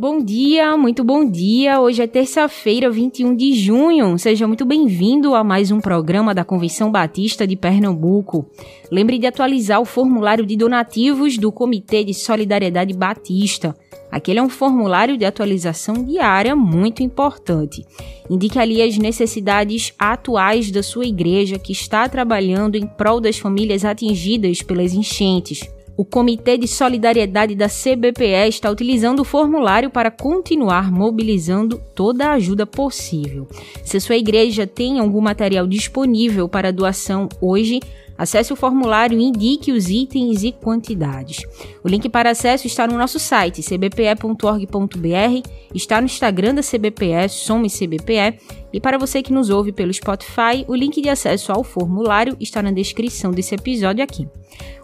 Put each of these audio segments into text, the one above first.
Bom dia, muito bom dia. Hoje é terça-feira, 21 de junho. Seja muito bem-vindo a mais um programa da Convenção Batista de Pernambuco. Lembre de atualizar o formulário de donativos do Comitê de Solidariedade Batista. Aquele é um formulário de atualização diária muito importante. Indique ali as necessidades atuais da sua igreja que está trabalhando em prol das famílias atingidas pelas enchentes. O Comitê de Solidariedade da CBPE está utilizando o formulário para continuar mobilizando toda a ajuda possível. Se sua igreja tem algum material disponível para doação hoje, Acesse o formulário e indique os itens e quantidades. O link para acesso está no nosso site cbpe.org.br, está no Instagram da CBPE, Some CBPE, e para você que nos ouve pelo Spotify, o link de acesso ao formulário está na descrição desse episódio aqui.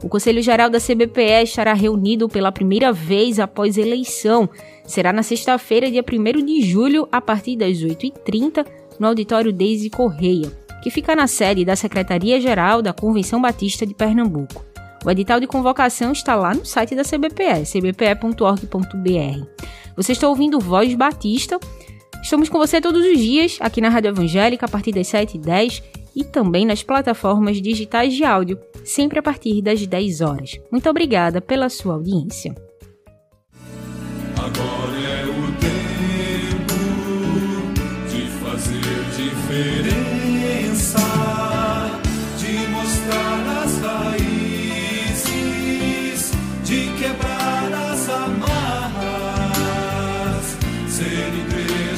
O Conselho Geral da CBPE estará reunido pela primeira vez após eleição. Será na sexta-feira, dia 1 de julho, a partir das 8h30, no auditório Deise Correia que fica na sede da Secretaria-Geral da Convenção Batista de Pernambuco. O edital de convocação está lá no site da CBPE, cbpe.org.br. Você está ouvindo Voz Batista. Estamos com você todos os dias aqui na Rádio Evangélica a partir das 7h10 e também nas plataformas digitais de áudio, sempre a partir das 10 horas. Muito obrigada pela sua audiência. Agora é o tempo de fazer diferença.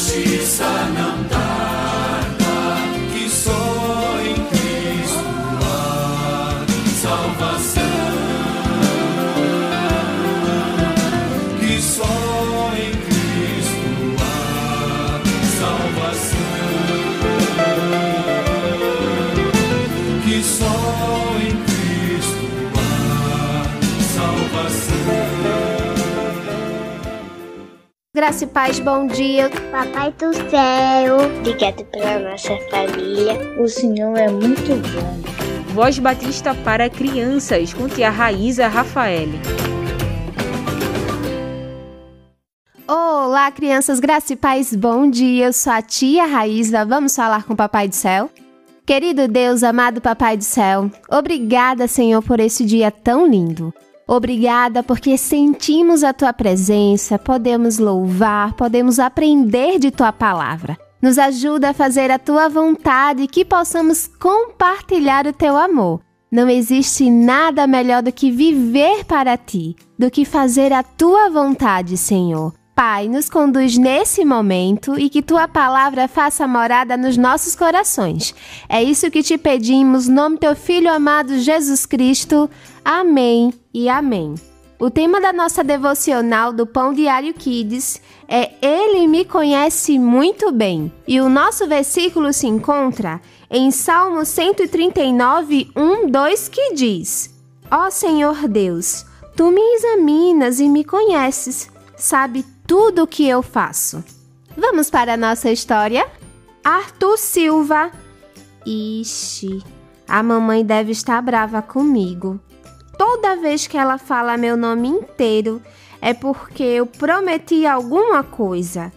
não tarda, Graça e paz, bom dia. Papai do céu, obrigado pela nossa família. O Senhor é muito bom. Voz Batista para crianças, com tia Raíza Rafael. Olá, crianças, graça e paz, bom dia. Eu sou a tia Raíza. Vamos falar com o Papai do Céu? Querido Deus, amado Papai do Céu, obrigada, Senhor, por esse dia tão lindo. Obrigada porque sentimos a tua presença, podemos louvar, podemos aprender de tua palavra. Nos ajuda a fazer a tua vontade e que possamos compartilhar o teu amor. Não existe nada melhor do que viver para ti, do que fazer a tua vontade, Senhor. Pai, nos conduz nesse momento e que tua palavra faça morada nos nossos corações. É isso que te pedimos, no nome teu filho amado Jesus Cristo. Amém e amém. O tema da nossa devocional do Pão Diário Kids é Ele me conhece muito bem. E o nosso versículo se encontra em Salmo 139, 1, 2, que diz: Ó oh Senhor Deus, tu me examinas e me conheces, sabe tudo o que eu faço. Vamos para a nossa história? Arthur Silva. Ixi, a mamãe deve estar brava comigo. Toda vez que ela fala meu nome inteiro é porque eu prometi alguma coisa.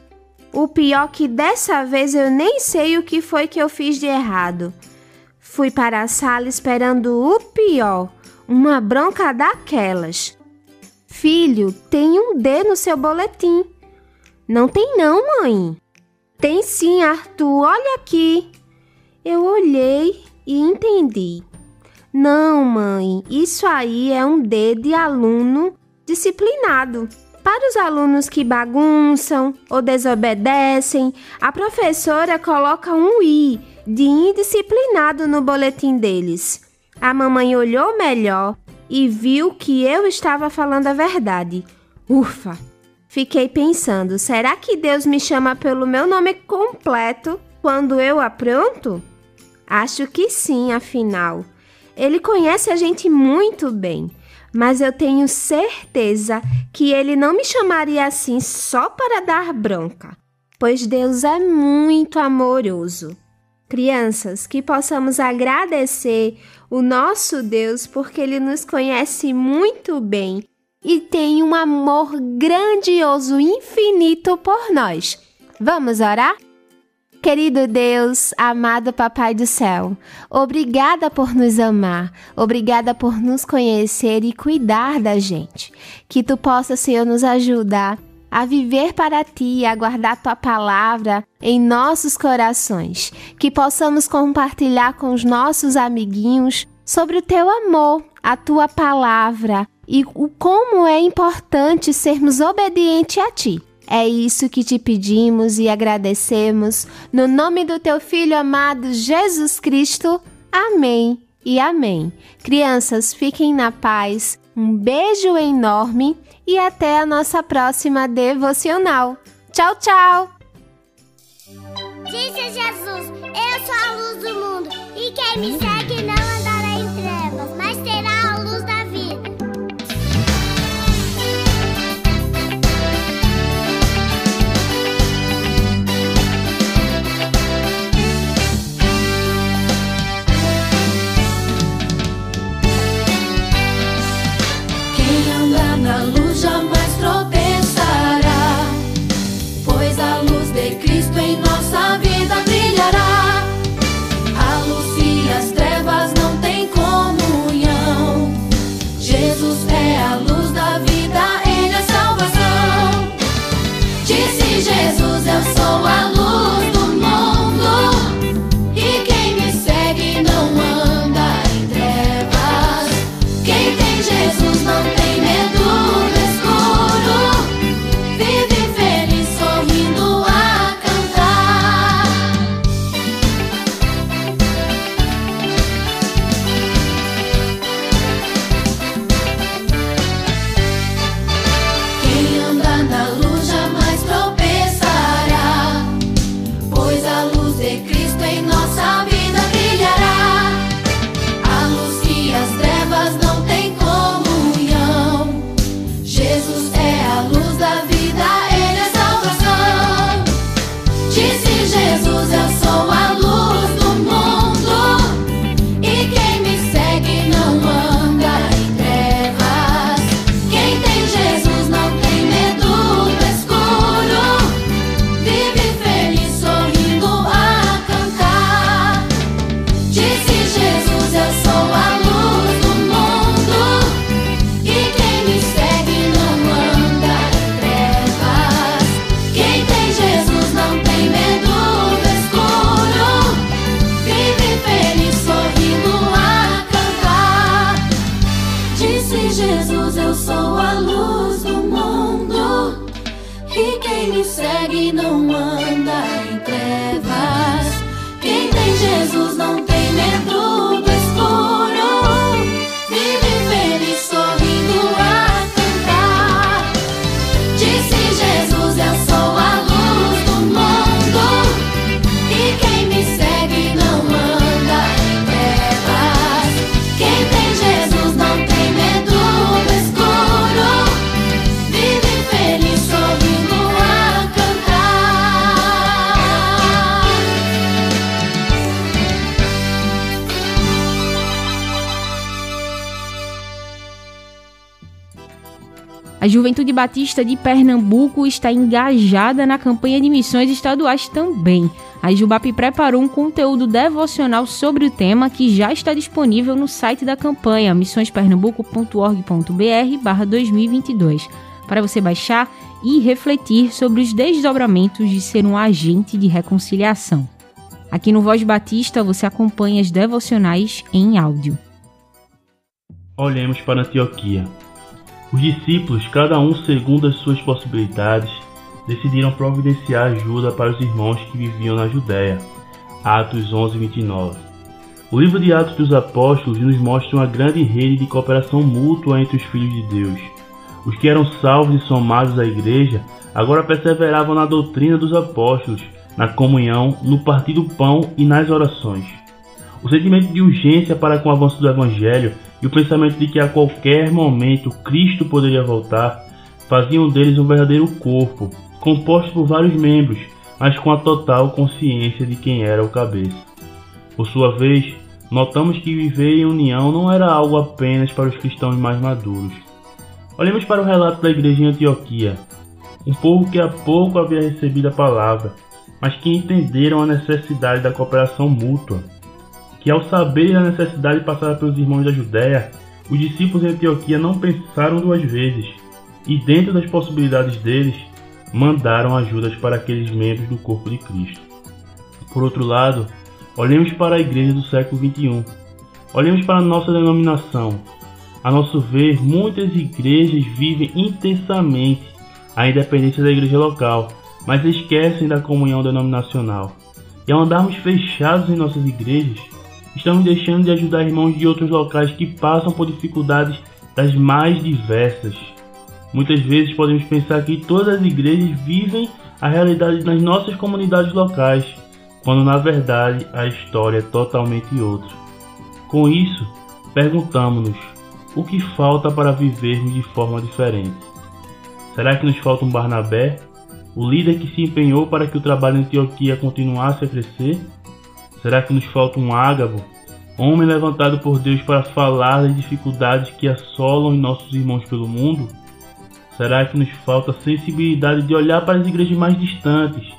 O pior que dessa vez eu nem sei o que foi que eu fiz de errado. Fui para a sala esperando o pior, uma bronca daquelas. Filho, tem um D no seu boletim. Não tem não, mãe. Tem sim, Arthur, olha aqui. Eu olhei e entendi. Não, mãe, isso aí é um D de aluno disciplinado. Para os alunos que bagunçam ou desobedecem, a professora coloca um I de indisciplinado no boletim deles. A mamãe olhou melhor e viu que eu estava falando a verdade. Ufa! Fiquei pensando, será que Deus me chama pelo meu nome completo quando eu apronto? Acho que sim, afinal. Ele conhece a gente muito bem, mas eu tenho certeza que ele não me chamaria assim só para dar bronca, pois Deus é muito amoroso. Crianças, que possamos agradecer o nosso Deus porque ele nos conhece muito bem e tem um amor grandioso, infinito por nós. Vamos orar? Querido Deus, amado Papai do Céu, obrigada por nos amar, obrigada por nos conhecer e cuidar da gente. Que tu possa, Senhor, nos ajudar a viver para ti e a guardar tua palavra em nossos corações. Que possamos compartilhar com os nossos amiguinhos sobre o teu amor, a tua palavra e o como é importante sermos obedientes a ti. É isso que te pedimos e agradecemos. No nome do teu filho amado Jesus Cristo. Amém e amém. Crianças, fiquem na paz. Um beijo enorme e até a nossa próxima devocional. Tchau, tchau! Disse Jesus: Eu sou a luz do mundo, e quem me segue não Juventude Batista de Pernambuco está engajada na campanha de missões estaduais também. A Jubap preparou um conteúdo devocional sobre o tema que já está disponível no site da campanha missõespernambuco.org.br 2022 para você baixar e refletir sobre os desdobramentos de ser um agente de reconciliação. Aqui no Voz Batista você acompanha as devocionais em áudio. Olhemos para Antioquia. Os discípulos, cada um segundo as suas possibilidades, decidiram providenciar ajuda para os irmãos que viviam na Judéia. Atos 11, 29. O livro de Atos dos Apóstolos nos mostra uma grande rede de cooperação mútua entre os filhos de Deus. Os que eram salvos e somados à igreja agora perseveravam na doutrina dos apóstolos, na comunhão, no partir do pão e nas orações. O sentimento de urgência para com o avanço do Evangelho e o pensamento de que a qualquer momento Cristo poderia voltar faziam deles um verdadeiro corpo, composto por vários membros, mas com a total consciência de quem era o cabeça. Por sua vez, notamos que viver em união não era algo apenas para os cristãos mais maduros. Olhemos para o relato da igreja em Antioquia, um povo que há pouco havia recebido a palavra, mas que entenderam a necessidade da cooperação mútua, que ao saberem a necessidade passada pelos irmãos da Judéia, os discípulos em Antioquia não pensaram duas vezes, e dentro das possibilidades deles, mandaram ajudas para aqueles membros do corpo de Cristo. Por outro lado, olhemos para a igreja do século XXI. Olhemos para a nossa denominação. A nosso ver, muitas igrejas vivem intensamente a independência da igreja local, mas esquecem da comunhão denominacional. E ao andarmos fechados em nossas igrejas, estamos deixando de ajudar irmãos de outros locais que passam por dificuldades das mais diversas. Muitas vezes podemos pensar que todas as igrejas vivem a realidade nas nossas comunidades locais, quando na verdade a história é totalmente outra. Com isso, perguntamos-nos: o que falta para vivermos de forma diferente? Será que nos falta um Barnabé, o líder que se empenhou para que o trabalho em Antioquia continuasse a crescer? Será que nos falta um Ágabo, homem levantado por Deus para falar das dificuldades que assolam nossos irmãos pelo mundo? Será que nos falta sensibilidade de olhar para as igrejas mais distantes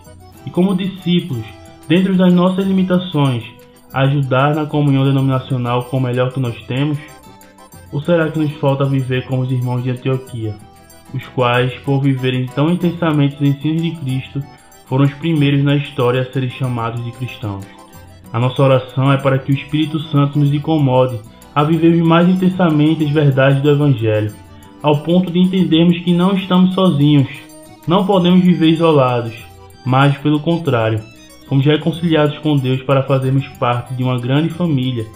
e, como discípulos, dentro das nossas limitações, ajudar na comunhão denominacional com o melhor que nós temos? Ou será que nos falta viver como os irmãos de Antioquia, os quais, por viverem tão intensamente os ensinos de Cristo, foram os primeiros na história a serem chamados de cristãos? A nossa oração é para que o Espírito Santo nos incomode a vivermos mais intensamente as verdades do Evangelho ao ponto de entendermos que não estamos sozinhos, não podemos viver isolados, mas, pelo contrário, fomos reconciliados com Deus para fazermos parte de uma grande família,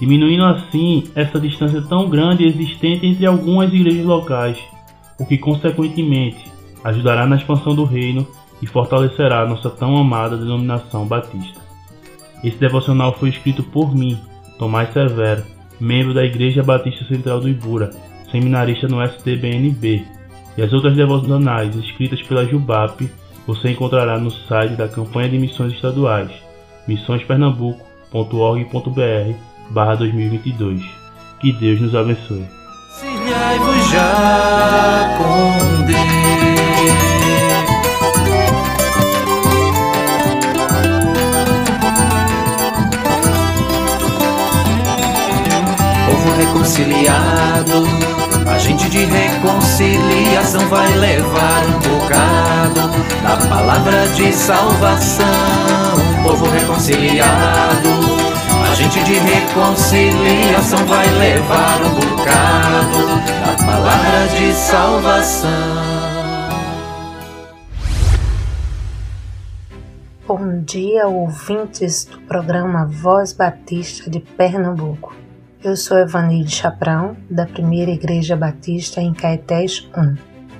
diminuindo assim essa distância tão grande existente entre algumas igrejas locais, o que, consequentemente, ajudará na expansão do reino e fortalecerá nossa tão amada denominação batista. Esse devocional foi escrito por mim, Tomás Severo, membro da Igreja Batista Central do Ibura, seminarista no STBNB, e as outras devocionais escritas pela Jubap você encontrará no site da Campanha de Missões Estaduais, missõespernambuco.org.br barra 2022. Que Deus nos abençoe. Reconciliado, a gente de reconciliação vai levar um bocado da palavra de salvação. Povo reconciliado, a gente de reconciliação vai levar um bocado da palavra de salvação. Bom dia, ouvintes do programa Voz Batista de Pernambuco. Eu sou Evanilde Chaprão, da Primeira Igreja Batista em Caetés 1.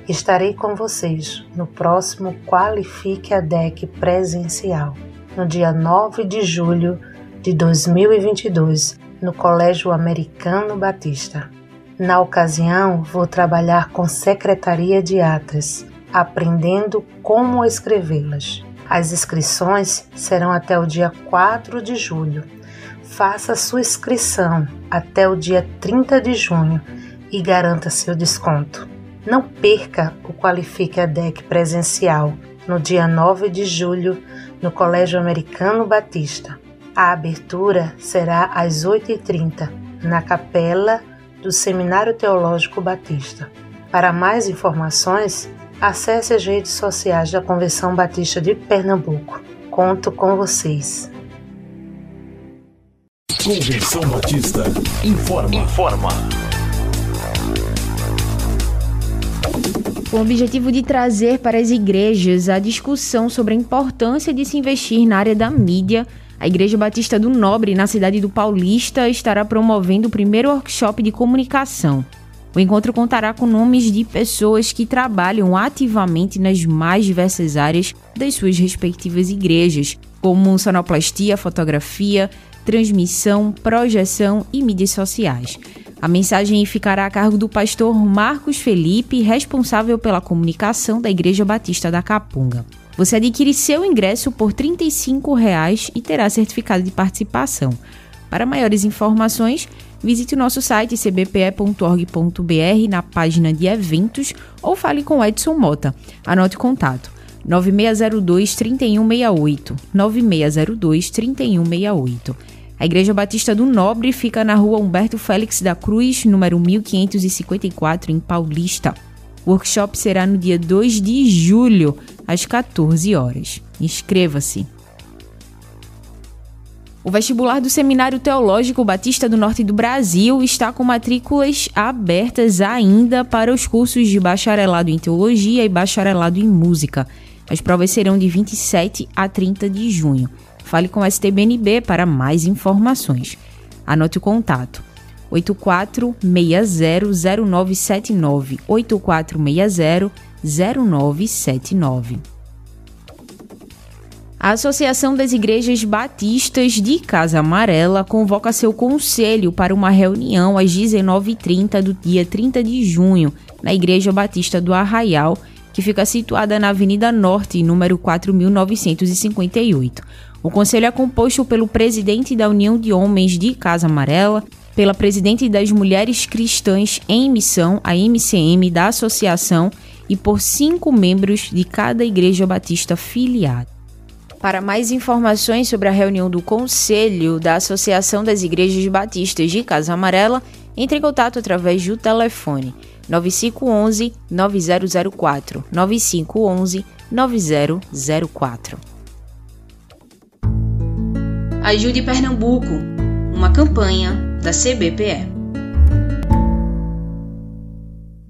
Estarei com vocês no próximo Qualifique a DEC presencial, no dia 9 de julho de 2022, no Colégio Americano Batista. Na ocasião, vou trabalhar com Secretaria de Atas, aprendendo como escrevê-las. As inscrições serão até o dia 4 de julho. Faça sua inscrição até o dia 30 de junho e garanta seu desconto. Não perca o Qualifique a DEC presencial no dia 9 de julho, no Colégio Americano Batista. A abertura será às 8h30, na capela do Seminário Teológico Batista. Para mais informações, acesse as redes sociais da Convenção Batista de Pernambuco. Conto com vocês. Convenção Batista informa. Informa. Com o objetivo de trazer para as igrejas a discussão sobre a importância de se investir na área da mídia, a Igreja Batista do Nobre, na cidade do Paulista, estará promovendo o primeiro workshop de comunicação. O encontro contará com nomes de pessoas que trabalham ativamente nas mais diversas áreas das suas respectivas igrejas, como sonoplastia, fotografia, transmissão, projeção e mídias sociais. A mensagem ficará a cargo do pastor Marcos Felipe, responsável pela comunicação da Igreja Batista da Capunga. Você adquire seu ingresso por 35 reais e terá certificado de participação. Para maiores informações, visite o nosso site cbpe.org.br na página de eventos ou fale com Edson Mota. Anote o contato 9602 3168 9602 3168. A Igreja Batista do Nobre fica na rua Humberto Félix da Cruz, número 1554, em Paulista. O workshop será no dia 2 de julho, às 14 horas. Inscreva-se. O vestibular do Seminário Teológico Batista do Norte do Brasil está com matrículas abertas ainda para os cursos de bacharelado em Teologia e bacharelado em Música. As provas serão de 27 a 30 de junho. Fale com o STBNB para mais informações. Anote o contato: 84600979 84600979. A Associação das Igrejas Batistas de Casa Amarela convoca seu conselho para uma reunião às 19h30 do dia 30 de junho, na Igreja Batista do Arraial, que fica situada na Avenida Norte, número 4958. O conselho é composto pelo presidente da União de Homens de Casa Amarela, pela presidente das Mulheres Cristãs em Missão, a MCM da associação, e por cinco membros de cada igreja batista filiada. Para mais informações sobre a reunião do Conselho da Associação das Igrejas Batistas de Casa Amarela, entre em contato através do telefone 9511 9004 9511 9004. Ajude Pernambuco, uma campanha da CBPE.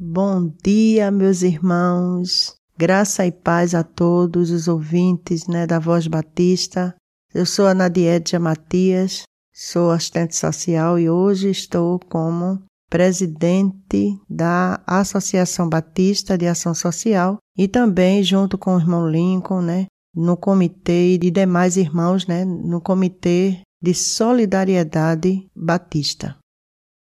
Bom dia, meus irmãos. Graça e paz a todos os ouvintes né, da Voz Batista. Eu sou a Nadiedia Matias, sou assistente social e hoje estou como presidente da Associação Batista de Ação Social e também junto com o irmão Lincoln, né, no comitê e de demais irmãos, né, no comitê de solidariedade batista.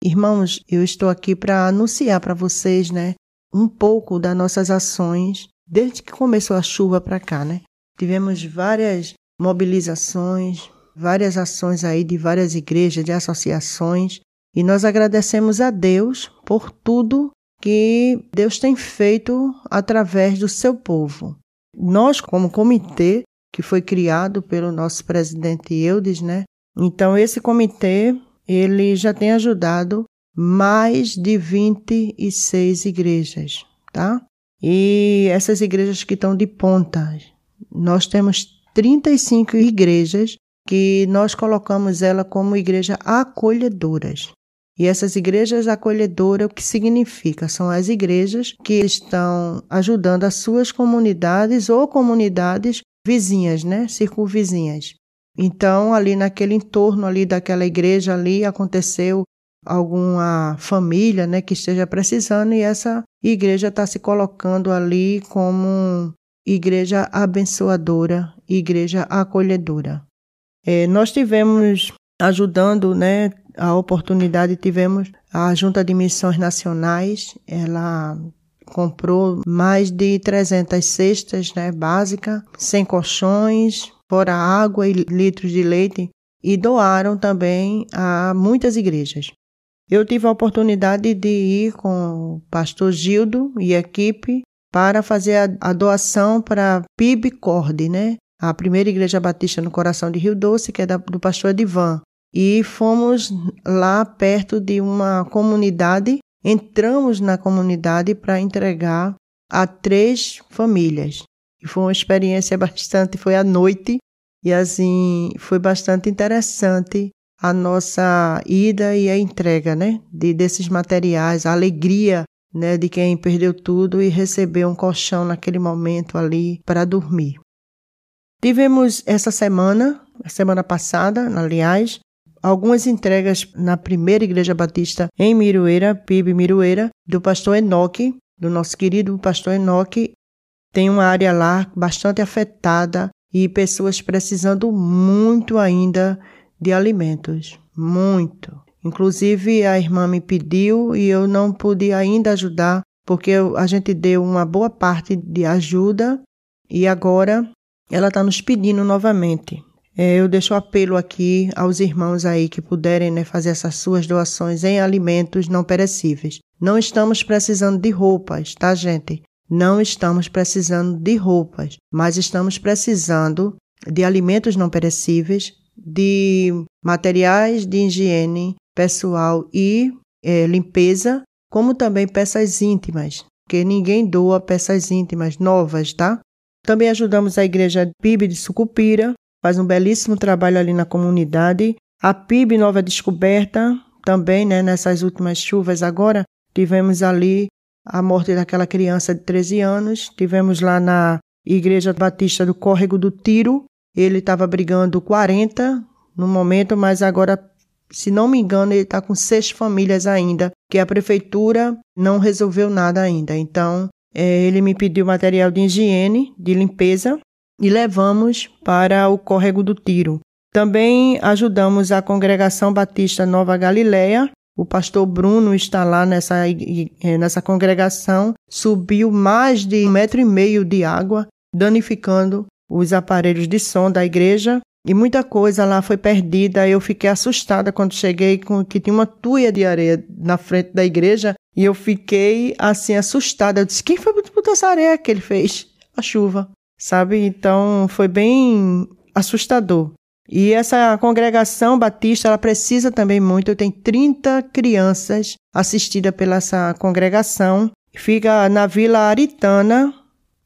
Irmãos, eu estou aqui para anunciar para vocês, né, um pouco das nossas ações desde que começou a chuva para cá, né? Tivemos várias mobilizações, várias ações aí de várias igrejas, de associações, e nós agradecemos a Deus por tudo que Deus tem feito através do seu povo. Nós, como comitê, que foi criado pelo nosso presidente Eudes, né? Então, esse comitê, ele já tem ajudado mais de 26 igrejas, tá? E essas igrejas que estão de ponta, nós temos 35 igrejas que nós colocamos ela como igreja acolhedoras. E essas igrejas acolhedoras, o que significa? São as igrejas que estão ajudando as suas comunidades ou comunidades vizinhas, né? Circunvizinhas. Então, ali naquele entorno ali daquela igreja ali aconteceu alguma família, né, que esteja precisando e essa igreja está se colocando ali como igreja abençoadora, igreja acolhedora. É, nós tivemos ajudando, né, a oportunidade tivemos a Junta de Missões Nacionais, ela comprou mais de 300 cestas, né, básica, sem colchões, fora água e litros de leite e doaram também a muitas igrejas. Eu tive a oportunidade de ir com o pastor Gildo e equipe para fazer a, a doação para PIB Corde, né? A primeira igreja batista no coração de Rio Doce, que é da, do pastor Edivan. E fomos lá perto de uma comunidade, entramos na comunidade para entregar a três famílias. Foi uma experiência bastante, foi à noite, e assim, foi bastante interessante a nossa ida e a entrega, né, de desses materiais, a alegria, né, de quem perdeu tudo e recebeu um colchão naquele momento ali para dormir. Tivemos essa semana, semana passada, aliás, algumas entregas na primeira igreja batista em Miroeira, PIB Miroeira, do pastor Enoque, do nosso querido pastor Enoque. Tem uma área lá bastante afetada e pessoas precisando muito ainda de alimentos, muito. Inclusive a irmã me pediu e eu não pude ainda ajudar porque a gente deu uma boa parte de ajuda e agora ela está nos pedindo novamente. É, eu deixo apelo aqui aos irmãos aí que puderem né, fazer essas suas doações em alimentos não perecíveis. Não estamos precisando de roupas, tá, gente? Não estamos precisando de roupas, mas estamos precisando de alimentos não perecíveis, de materiais de higiene pessoal e é, limpeza, como também peças íntimas, que ninguém doa peças íntimas novas, tá? Também ajudamos a igreja PIB de Sucupira, faz um belíssimo trabalho ali na comunidade. A PIB Nova Descoberta, também, né, nessas últimas chuvas agora, tivemos ali a morte daquela criança de 13 anos. Tivemos lá na Igreja Batista do Córrego do Tiro. Ele estava brigando 40 no momento, mas agora, se não me engano, ele está com seis famílias ainda, que a prefeitura não resolveu nada ainda. Então, é, ele me pediu material de higiene, de limpeza, e levamos para o Córrego do Tiro. Também ajudamos a Congregação Batista Nova Galileia, o pastor Bruno está lá nessa, eh, nessa congregação, subiu mais de um metro e meio de água, danificando os aparelhos de som da igreja e muita coisa lá foi perdida. Eu fiquei assustada quando cheguei com que tinha uma tuia de areia na frente da igreja e eu fiquei assim assustada. Eu disse: "Quem foi botar essa areia que ele fez? A chuva". Sabe? Então foi bem assustador. E essa congregação batista, ela precisa também muito. Tem 30 crianças assistidas pela essa congregação. Fica na Vila Aritana,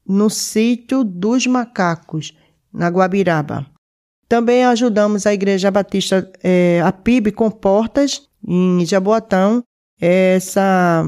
no sítio dos macacos, na Guabiraba. Também ajudamos a Igreja Batista, é, a PIB com portas, em Jaboatão. Essa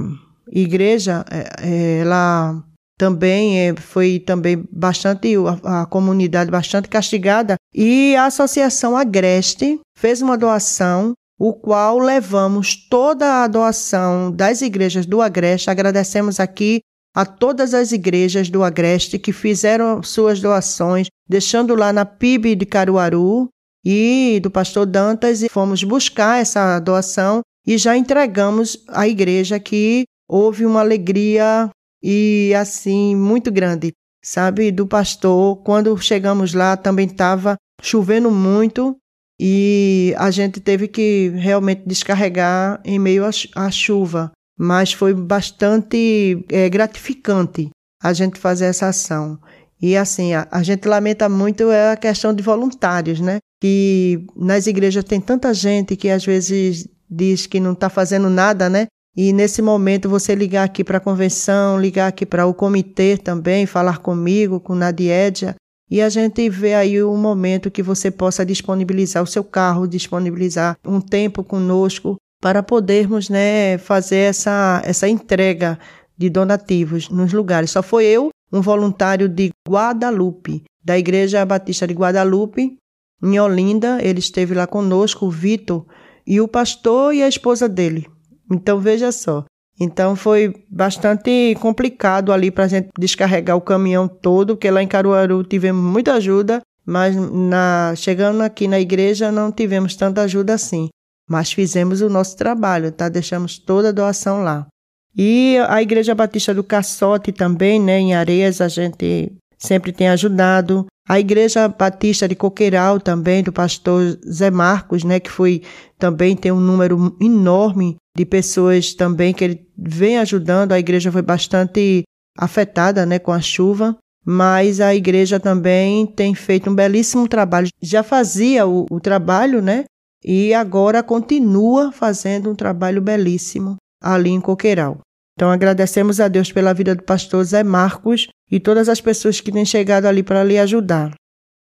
igreja, é, ela também é, foi também bastante a, a, comunidade bastante castigada. E a associação Agreste fez uma doação o qual levamos toda a doação das igrejas do Agreste. Agradecemos aqui a todas as igrejas do Agreste que fizeram suas doações deixando lá na PIB de Caruaru e do pastor Dantas e fomos buscar essa doação e já entregamos à igreja que houve uma alegria e assim muito grande, sabe? Do pastor. Quando chegamos lá também estava chovendo muito e a gente teve que realmente descarregar em meio à chuva, mas foi bastante é, gratificante a gente fazer essa ação. E assim, a, a, gente lamenta muito é a questão de voluntários, né? Que nas igrejas tem tanta gente que às vezes diz que não está fazendo nada, né? E nesse momento você ligar aqui para a convenção, ligar aqui para o comitê também, falar comigo, com Nadiedia, e a gente vê aí um momento que você possa disponibilizar o seu carro, disponibilizar um tempo conosco para podermos né, fazer essa, essa entrega de donativos nos lugares. Só foi eu, um voluntário de Guadalupe, da Igreja Batista de Guadalupe, em Olinda. Ele esteve lá conosco, o Vitor, e o pastor e a esposa dele. Então veja só. Então foi bastante complicado ali para a gente descarregar o caminhão todo, porque lá em Caruaru tivemos muita ajuda, mas na, chegando aqui na igreja não tivemos tanta ajuda assim. Mas fizemos o nosso trabalho, tá? Deixamos toda a doação lá. E a Igreja Batista do Caçote também, né, em Areias, a gente sempre tem ajudado. A Igreja Batista de Coqueiral também, do pastor Zé Marcos, né, que foi também tem um número enorme de pessoas também que ele vem ajudando. A igreja foi bastante afetada né, com a chuva, mas a igreja também tem feito um belíssimo trabalho. Já fazia o, o trabalho, né? E agora continua fazendo um trabalho belíssimo ali em Coqueiral. Então agradecemos a Deus pela vida do pastor Zé Marcos e todas as pessoas que têm chegado ali para lhe ajudar.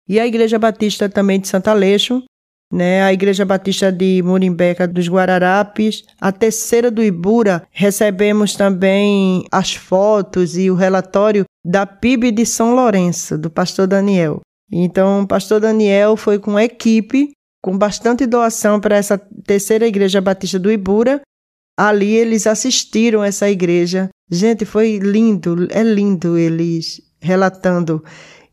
E a Igreja Batista também de Santa Aleixo, né? A Igreja Batista de Murimbeca dos Guararapes, a terceira do Ibura, recebemos também as fotos e o relatório da PIB de São Lourenço, do pastor Daniel. Então, o pastor Daniel foi com equipe, com bastante doação para essa terceira igreja batista do Ibura. Ali eles assistiram essa igreja. Gente, foi lindo, é lindo eles relatando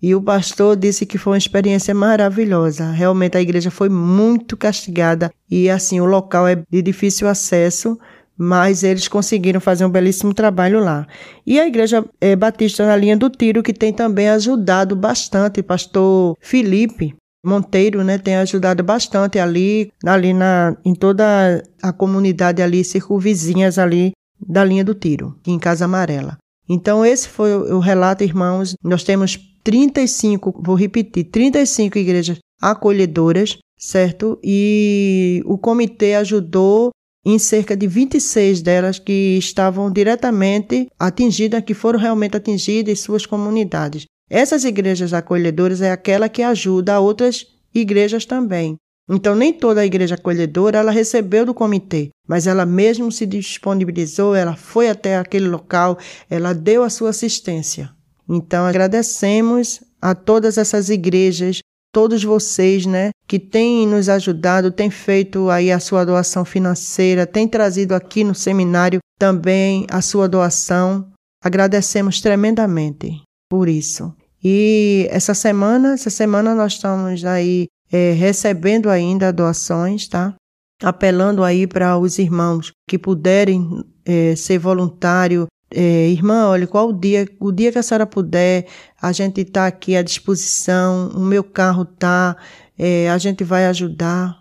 e o pastor disse que foi uma experiência maravilhosa. Realmente a igreja foi muito castigada e assim o local é de difícil acesso, mas eles conseguiram fazer um belíssimo trabalho lá. E a igreja é, batista na linha do tiro que tem também ajudado bastante, pastor Felipe Monteiro, né, tem ajudado bastante ali, ali na, em toda a comunidade ali, circunvizinhas ali da linha do tiro, em Casa Amarela. Então, esse foi o relato, irmãos. Nós temos 35, vou repetir, 35 igrejas acolhedoras, certo? E o comitê ajudou em cerca de 26 delas que estavam diretamente atingidas, que foram realmente atingidas em suas comunidades. Essas igrejas acolhedoras é aquela que ajuda outras igrejas também. Então, nem toda a igreja acolhedora ela recebeu do comitê, mas ela mesmo se disponibilizou, ela foi até aquele local, ela deu a sua assistência. Então agradecemos a todas essas igrejas, todos vocês, né, que têm nos ajudado, têm feito aí a sua doação financeira, têm trazido aqui no seminário também a sua doação. Agradecemos tremendamente por isso. E essa semana, essa semana nós estamos aí é, recebendo ainda doações, tá? Apelando aí para os irmãos que puderem é, ser voluntário é, irmã, olha, qual o dia, o dia que a senhora puder, a gente está aqui à disposição, o meu carro tá, é, a gente vai ajudar.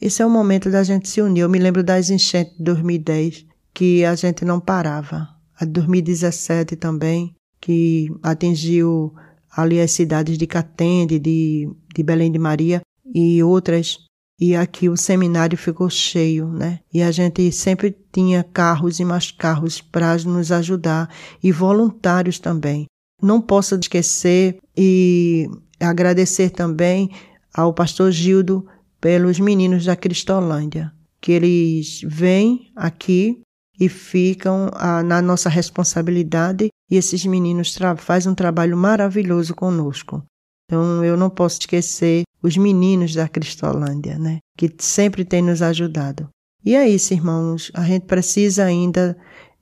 Esse é o momento da gente se unir. Eu me lembro das enchentes de 2010, que a gente não parava. A de 2017 também, que atingiu ali as cidades de Catende, de, de Belém de Maria e outras e aqui o seminário ficou cheio, né? E a gente sempre tinha carros e mais carros para nos ajudar e voluntários também. Não posso esquecer e agradecer também ao pastor Gildo pelos meninos da Cristolândia, que eles vêm aqui e ficam a, na nossa responsabilidade e esses meninos fazem um trabalho maravilhoso conosco. Então eu não posso esquecer os meninos da Cristolândia, né? Que sempre têm nos ajudado. E é isso, irmãos. A gente precisa ainda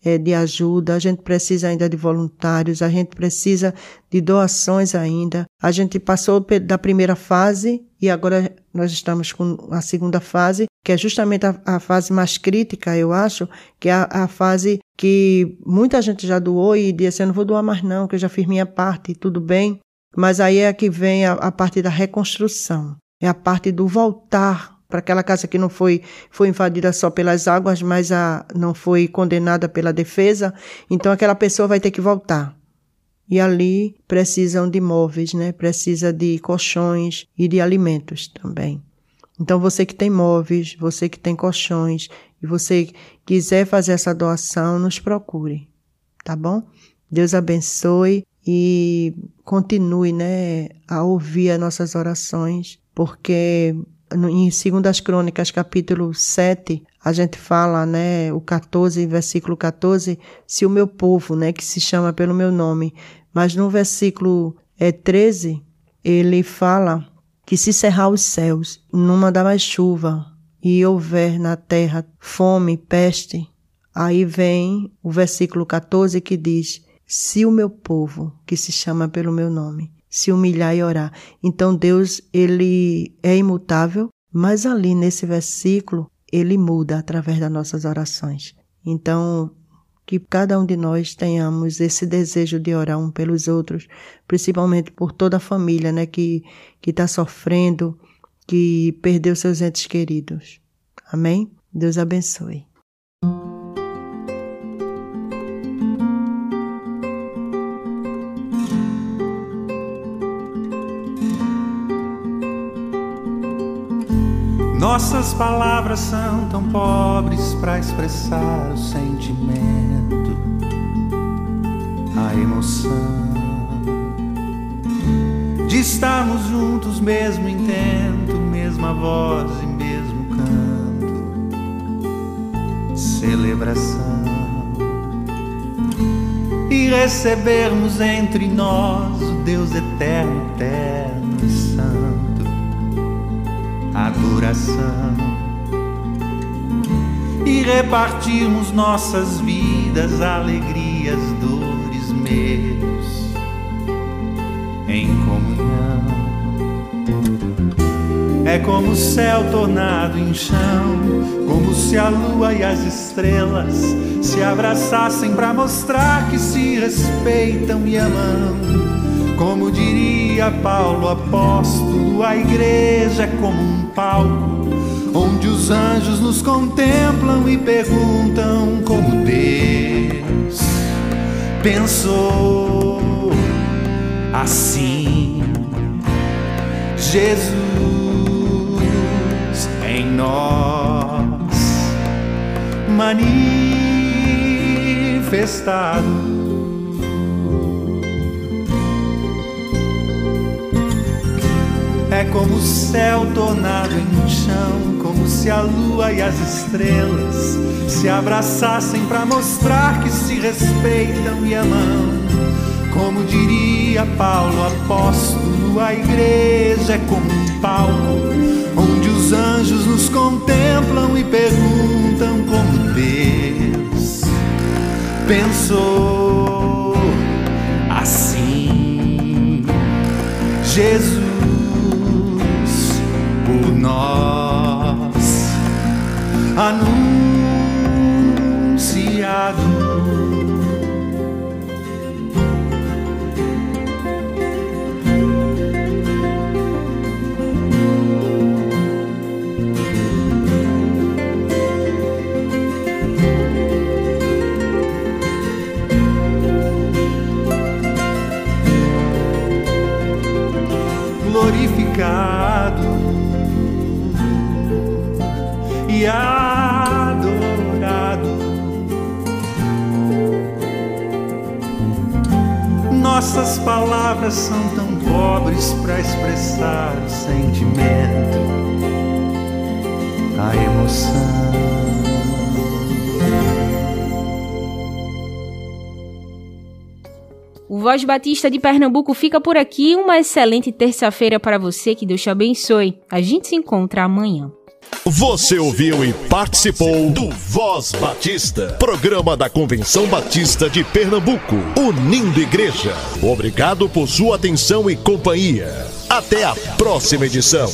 é, de ajuda, a gente precisa ainda de voluntários, a gente precisa de doações ainda. A gente passou da primeira fase e agora nós estamos com a segunda fase, que é justamente a, a fase mais crítica, eu acho, que é a, a, fase que muita gente já doou e disse: Eu não vou doar mais, não, que eu já fiz minha parte, tudo bem. Mas aí é que vem a, a parte da reconstrução, é a parte do voltar para aquela casa que não foi, foi invadida só pelas águas, mas a, não foi condenada pela defesa. Então aquela pessoa vai ter que voltar. E ali precisam de móveis, né? Precisa de colchões e de alimentos também. Então você que tem móveis, você que tem colchões e você quiser fazer essa doação, nos procure, tá bom? Deus abençoe e continue, né, a ouvir as nossas orações, porque em 2 Crônicas, capítulo 7, a gente fala, né, o 14, versículo 14, se o meu povo, né, que se chama pelo meu nome, mas no versículo é, 13, ele fala que se cerrar os céus, não mandar mais chuva, e houver na terra fome, peste, aí vem o versículo 14 que diz, se o meu povo, que se chama pelo meu nome, se humilhar e orar. Então Deus, ele é imutável, mas ali nesse versículo, ele muda através das nossas orações. Então, que cada um de nós tenhamos esse desejo de orar um pelos outros, principalmente por toda a família, né, que que está sofrendo, que perdeu seus entes queridos. Amém? Deus abençoe. Nossas palavras são tão pobres para expressar o sentimento, a emoção. De estarmos juntos, mesmo intento, mesma voz e mesmo canto, celebração. E recebermos entre nós o Deus eterno, eterno adoração e repartirmos nossas vidas, alegrias, dores, medos em comunhão. É como o céu tornado em chão, como se a lua e as estrelas se abraçassem para mostrar que se respeitam e amam. Como diria Paulo apóstolo, a igreja é como um palco onde os anjos nos contemplam e perguntam como Deus pensou assim. Jesus em nós manifestado. É como o céu tornado em chão, como se a lua e as estrelas se abraçassem para mostrar que se respeitam e amam. Como diria Paulo apóstolo, a igreja é como um palco onde os anjos nos contemplam e perguntam como Deus pensou assim. Jesus nós anunciado. Voz Batista de Pernambuco fica por aqui. Uma excelente terça-feira para você. Que Deus te abençoe. A gente se encontra amanhã. Você ouviu e participou do Voz Batista, programa da Convenção Batista de Pernambuco, unindo igreja. Obrigado por sua atenção e companhia. Até a próxima edição.